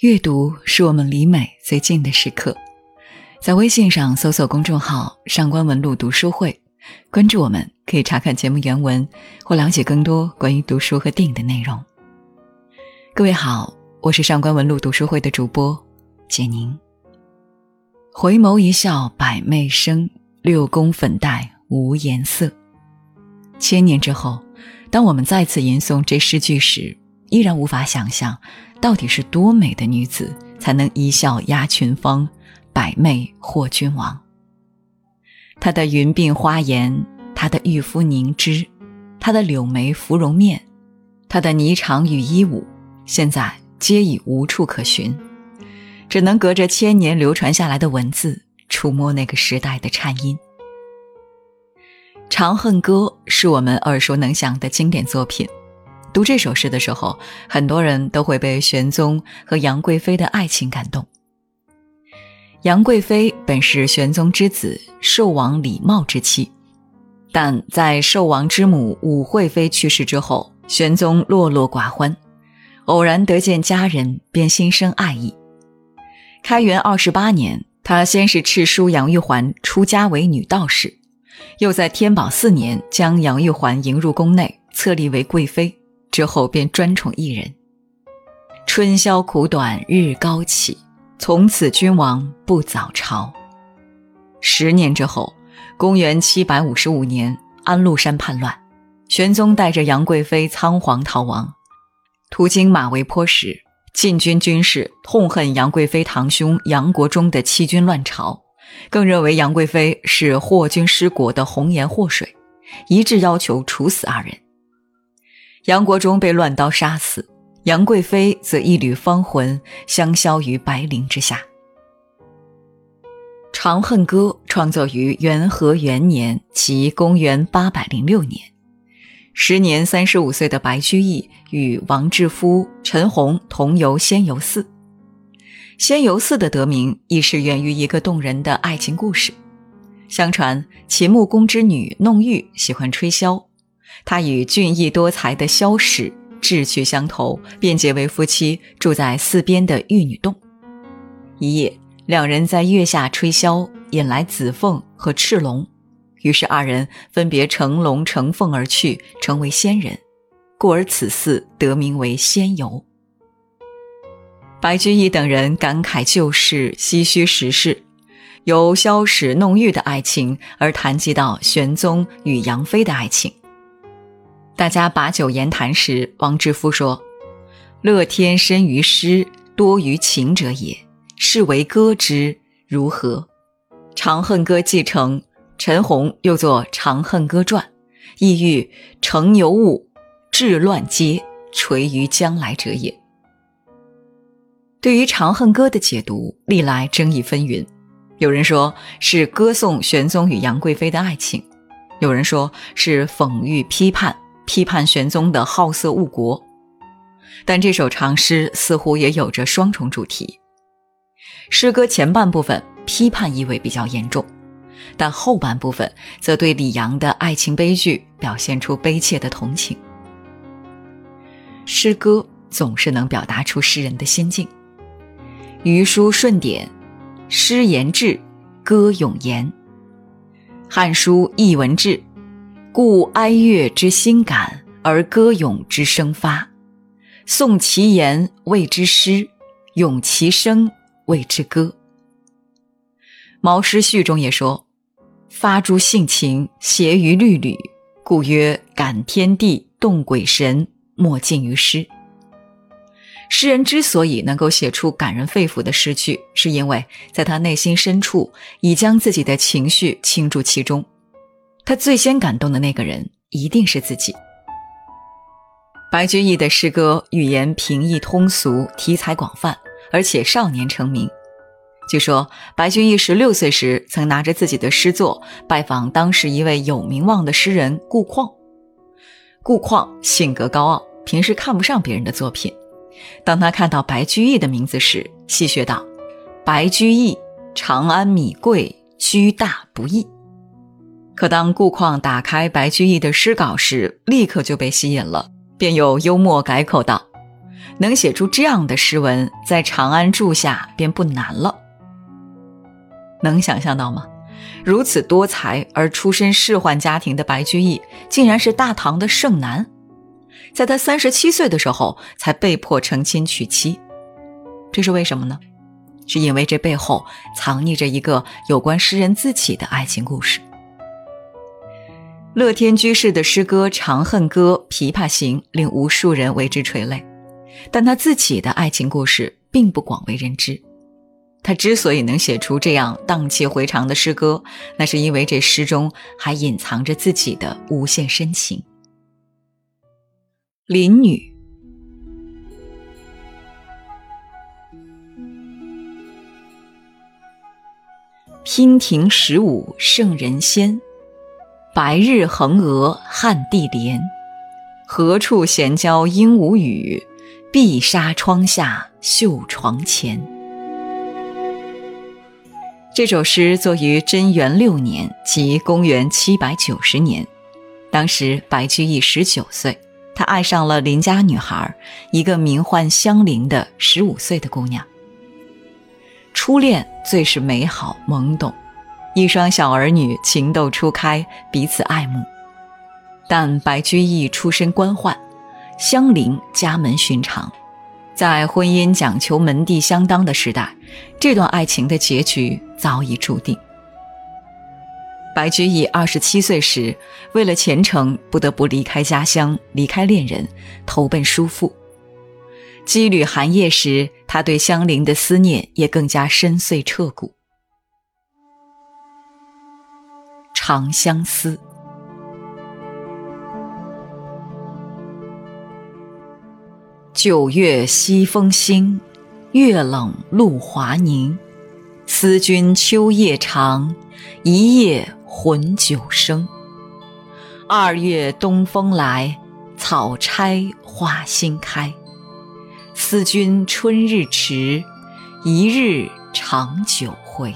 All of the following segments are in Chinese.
阅读是我们离美最近的时刻，在微信上搜索公众号“上官文露读书会”，关注我们，可以查看节目原文或了解更多关于读书和电影的内容。各位好，我是上官文露读书会的主播简宁。回眸一笑百媚生，六宫粉黛无颜色。千年之后，当我们再次吟诵这诗句时，依然无法想象。到底是多美的女子才能一笑压群芳，百媚惑君王？她的云鬓花颜，她的玉肤凝脂，她的柳眉芙蓉面，她的霓裳羽衣舞，现在皆已无处可寻，只能隔着千年流传下来的文字，触摸那个时代的颤音。《长恨歌》是我们耳熟能详的经典作品。读这首诗的时候，很多人都会被玄宗和杨贵妃的爱情感动。杨贵妃本是玄宗之子寿王李瑁之妻，但在寿王之母武惠妃去世之后，玄宗落落寡欢，偶然得见佳人，便心生爱意。开元二十八年，他先是敕书杨玉环出家为女道士，又在天宝四年将杨玉环迎入宫内，册立为贵妃。之后便专宠一人。春宵苦短日高起，从此君王不早朝。十年之后，公元七百五十五年，安禄山叛乱，玄宗带着杨贵妃仓皇逃亡。途经马嵬坡时，禁军军士痛恨杨贵妃堂兄杨国忠的欺君乱朝，更认为杨贵妃是祸君失国的红颜祸水，一致要求处死二人。杨国忠被乱刀杀死，杨贵妃则一缕芳魂香消于白绫之下。《长恨歌》创作于元和元年，即公元八百零六年。时年三十五岁的白居易与王志夫、陈洪同游仙游寺。仙游寺的得名亦是源于一个动人的爱情故事。相传秦穆公之女弄玉喜欢吹箫。他与俊逸多才的萧史志趣相投，便结为夫妻，住在寺边的玉女洞。一夜，两人在月下吹箫，引来紫凤和赤龙，于是二人分别乘龙乘凤而去，成为仙人，故而此寺得名为仙游。白居易等人感慨旧事，唏嘘时事，由萧史弄玉的爱情而谈及到玄宗与杨妃的爱情。大家把酒言谈时，王之夫说：“乐天深于诗，多于情者也。是为歌之，如何？”《长恨歌》继承陈洪又作《长恨歌传》，意欲乘尤物，治乱阶，垂于将来者也。对于《长恨歌》的解读，历来争议纷纭。有人说是歌颂玄宗与杨贵妃的爱情，有人说是讽喻批判。批判玄宗的好色误国，但这首长诗似乎也有着双重主题。诗歌前半部分批判意味比较严重，但后半部分则对李阳的爱情悲剧表现出悲切的同情。诗歌总是能表达出诗人的心境。余书顺典，诗言志，歌咏言。汉书艺文志。故哀乐之心感，而歌咏之声发。诵其言谓之诗，咏其声谓之歌。毛诗序中也说：“发诸性情，谐于律吕，故曰感天地，动鬼神，莫尽于诗。”诗人之所以能够写出感人肺腑的诗句，是因为在他内心深处已将自己的情绪倾注其中。他最先感动的那个人一定是自己。白居易的诗歌语言平易通俗，题材广泛，而且少年成名。据说白居易十六岁时，曾拿着自己的诗作拜访当时一位有名望的诗人顾况。顾况性格高傲，平时看不上别人的作品。当他看到白居易的名字时，戏谑道：“白居易，长安米贵，居大不易。”可当顾况打开白居易的诗稿时，立刻就被吸引了，便又幽默改口道：“能写出这样的诗文，在长安住下便不难了。能想象到吗？如此多才而出身仕宦家庭的白居易，竟然是大唐的盛男。在他三十七岁的时候，才被迫成亲娶妻，这是为什么呢？是因为这背后藏匿着一个有关诗人自己的爱情故事。乐天居士的诗歌《长恨歌》《琵琶行》令无数人为之垂泪，但他自己的爱情故事并不广为人知。他之所以能写出这样荡气回肠的诗歌，那是因为这诗中还隐藏着自己的无限深情。林女。娉婷十五胜人仙，白日横额汉地莲。何处闲交应无语？碧纱窗下绣床前。这首诗作于贞元六年，即公元七百九十年。当时白居易十九岁，他爱上了邻家女孩，一个名唤香菱的十五岁的姑娘。初恋最是美好懵懂，一双小儿女情窦初开，彼此爱慕。但白居易出身官宦，香菱家门寻常，在婚姻讲求门第相当的时代，这段爱情的结局早已注定。白居易二十七岁时，为了前程，不得不离开家乡，离开恋人，投奔叔父。羁旅寒夜时，他对香菱的思念也更加深邃彻骨。《长相思》：九月西风新，月冷露华凝。思君秋夜长，一夜魂酒生。二月东风来，草钗花新开。思君春日迟，一日长久回。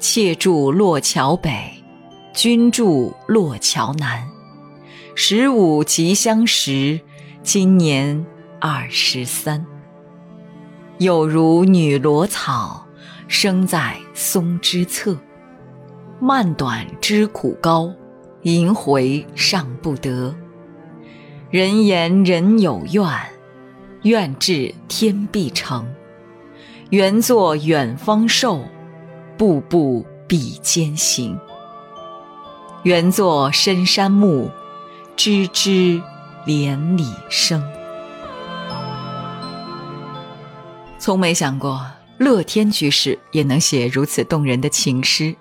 妾住洛桥北，君住洛桥南。十五即相识，今年二十三。有如女萝草，生在松之侧。漫短知苦高，萦回尚不得。人言人有怨。愿至天必成，原作远方瘦，步步比肩行。原作深山暮，枝枝连理生。从没想过，乐天居士也能写如此动人的情诗，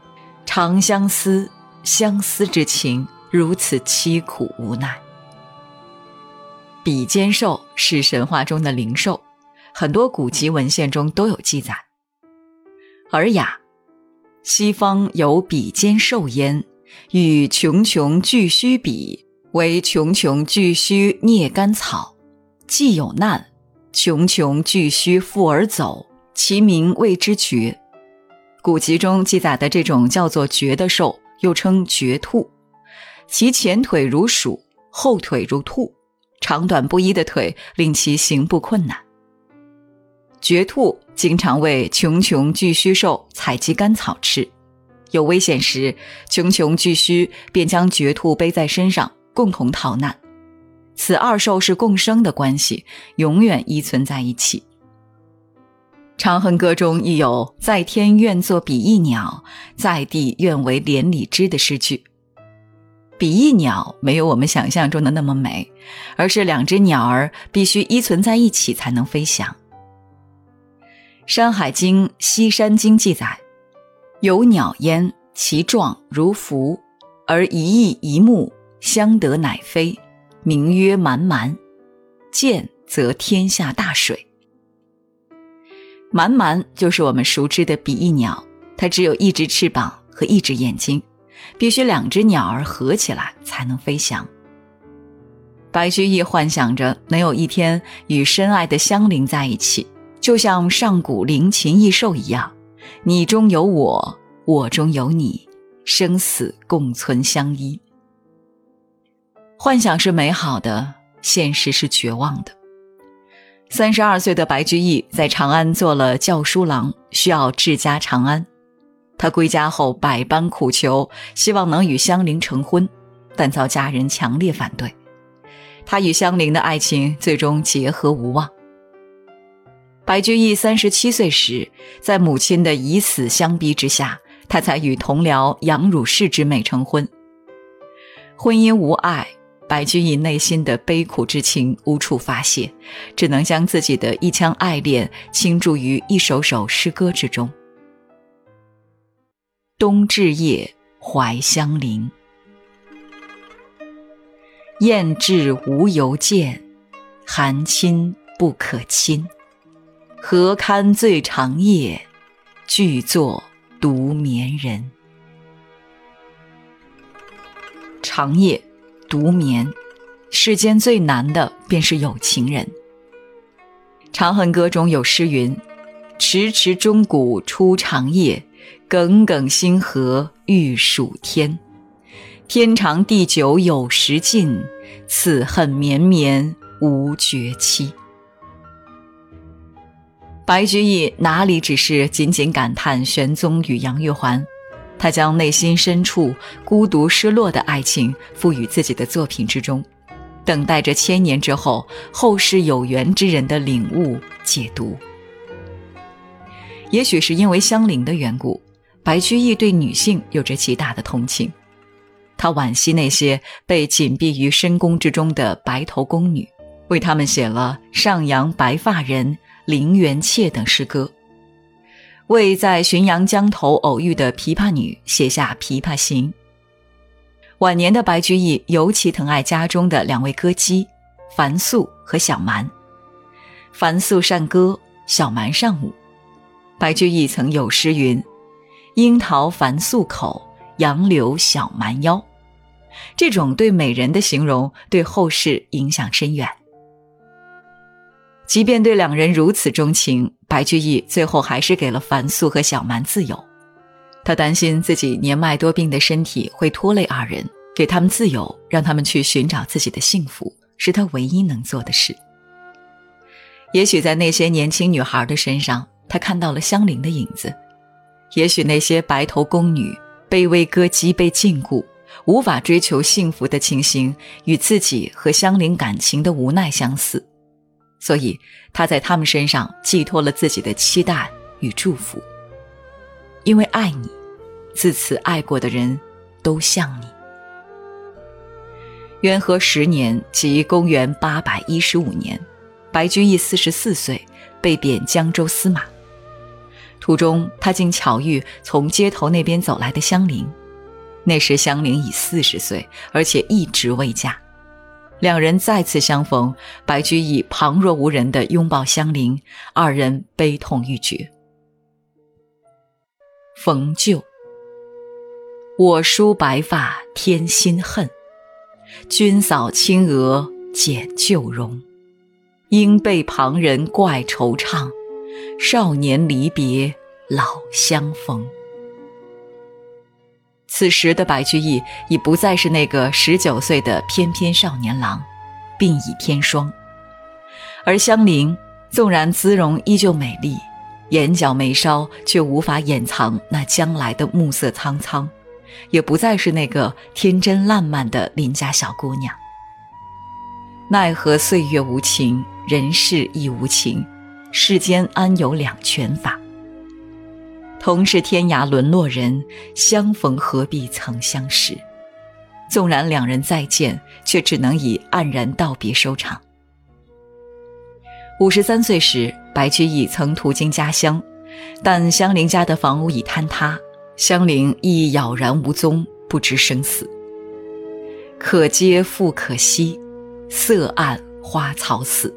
长相思，相思之情如此凄苦无奈。比肩兽是神话中的灵兽，很多古籍文献中都有记载。《尔雅》：西方有比肩兽焉，与穷穷巨须比，为穷穷巨须啮甘草，既有难，穷穷巨须负而走，其名谓之绝。古籍中记载的这种叫做绝的兽，又称绝兔，其前腿如鼠，后腿如兔。长短不一的腿令其行步困难。绝兔经常为穷穷巨须兽采集干草吃，有危险时，穷穷巨须便将绝兔背在身上，共同逃难。此二兽是共生的关系，永远依存在一起。《长恨歌》中亦有“在天愿作比翼鸟，在地愿为连理枝”的诗句。比翼鸟没有我们想象中的那么美，而是两只鸟儿必须依存在一起才能飞翔。《山海经·西山经》记载：“有鸟焉，其状如凫，而一翼一目相得，乃飞，名曰蛮蛮。见则天下大水。”蛮蛮就是我们熟知的比翼鸟，它只有一只翅膀和一只眼睛。必须两只鸟儿合起来才能飞翔。白居易幻想着能有一天与深爱的香菱在一起，就像上古灵禽异兽一样，你中有我，我中有你，生死共存相依。幻想是美好的，现实是绝望的。三十二岁的白居易在长安做了教书郎，需要治家长安。他归家后百般苦求，希望能与香菱成婚，但遭家人强烈反对。他与香菱的爱情最终结合无望。白居易三十七岁时，在母亲的以死相逼之下，他才与同僚杨汝士之妹成婚。婚姻无爱。白居易内心的悲苦之情无处发泄，只能将自己的一腔爱恋倾注于一首首诗歌之中。冬至夜怀香菱，雁至无由见，寒亲不可亲。何堪最长夜，俱作独眠人。长夜。独眠，世间最难的便是有情人。《长恨歌》中有诗云：“迟迟钟鼓初长夜，耿耿星河欲曙天。天长地久有时尽，此恨绵绵无绝期。”白居易哪里只是仅仅感叹玄宗与杨玉环？他将内心深处孤独失落的爱情赋予自己的作品之中，等待着千年之后后世有缘之人的领悟解读。也许是因为香菱的缘故，白居易对女性有着极大的同情，他惋惜那些被紧闭于深宫之中的白头宫女，为他们写了《上阳白发人》《陵园妾》等诗歌。为在浔阳江头偶遇的琵琶女写下《琵琶行》。晚年的白居易尤其疼爱家中的两位歌姬樊素和小蛮。樊素善歌，小蛮善舞。白居易曾有诗云：“樱桃樊素口，杨柳小蛮腰。”这种对美人的形容，对后世影响深远。即便对两人如此钟情，白居易最后还是给了樊素和小蛮自由。他担心自己年迈多病的身体会拖累二人，给他们自由，让他们去寻找自己的幸福，是他唯一能做的事。也许在那些年轻女孩的身上，他看到了香菱的影子；也许那些白头宫女、卑微歌姬被禁锢，无法追求幸福的情形，与自己和香菱感情的无奈相似。所以他在他们身上寄托了自己的期待与祝福。因为爱你，自此爱过的人都像你。元和十年，即公元八百一十五年，白居易四十四岁，被贬江州司马。途中，他竟巧遇从街头那边走来的香菱。那时香菱已四十岁，而且一直未嫁。两人再次相逢，白居易旁若无人地拥抱香菱，二人悲痛欲绝。逢旧，我梳白发添新恨，君扫青娥减旧容。应被旁人怪惆怅，少年离别老相逢。此时的白居易已不再是那个十九岁的翩翩少年郎，鬓已天霜；而香菱纵然姿容依旧美丽，眼角眉梢却无法掩藏那将来的暮色苍苍，也不再是那个天真烂漫的邻家小姑娘。奈何岁月无情，人世亦无情，世间安有两全法？同是天涯沦落人，相逢何必曾相识。纵然两人再见，却只能以黯然道别收场。五十三岁时，白居易曾途经家乡，但香菱家的房屋已坍塌，香菱亦杳然无踪，不知生死。可嗟复可惜，色暗花草死。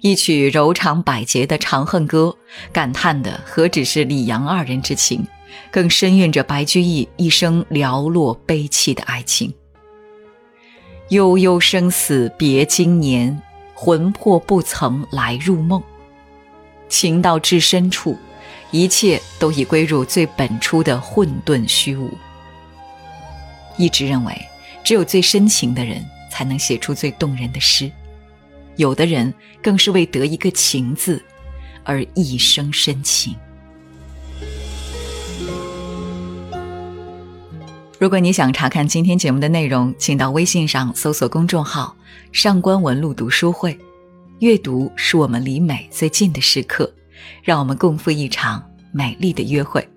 一曲柔肠百结的《长恨歌》，感叹的何止是李杨二人之情，更深蕴着白居易一生寥落悲戚的爱情。悠悠生死别经年，魂魄不曾来入梦。情到至深处，一切都已归入最本初的混沌虚无。一直认为，只有最深情的人，才能写出最动人的诗。有的人更是为得一个情字而一生深情。如果你想查看今天节目的内容，请到微信上搜索公众号“上官文露读书会”。阅读是我们离美最近的时刻，让我们共赴一场美丽的约会。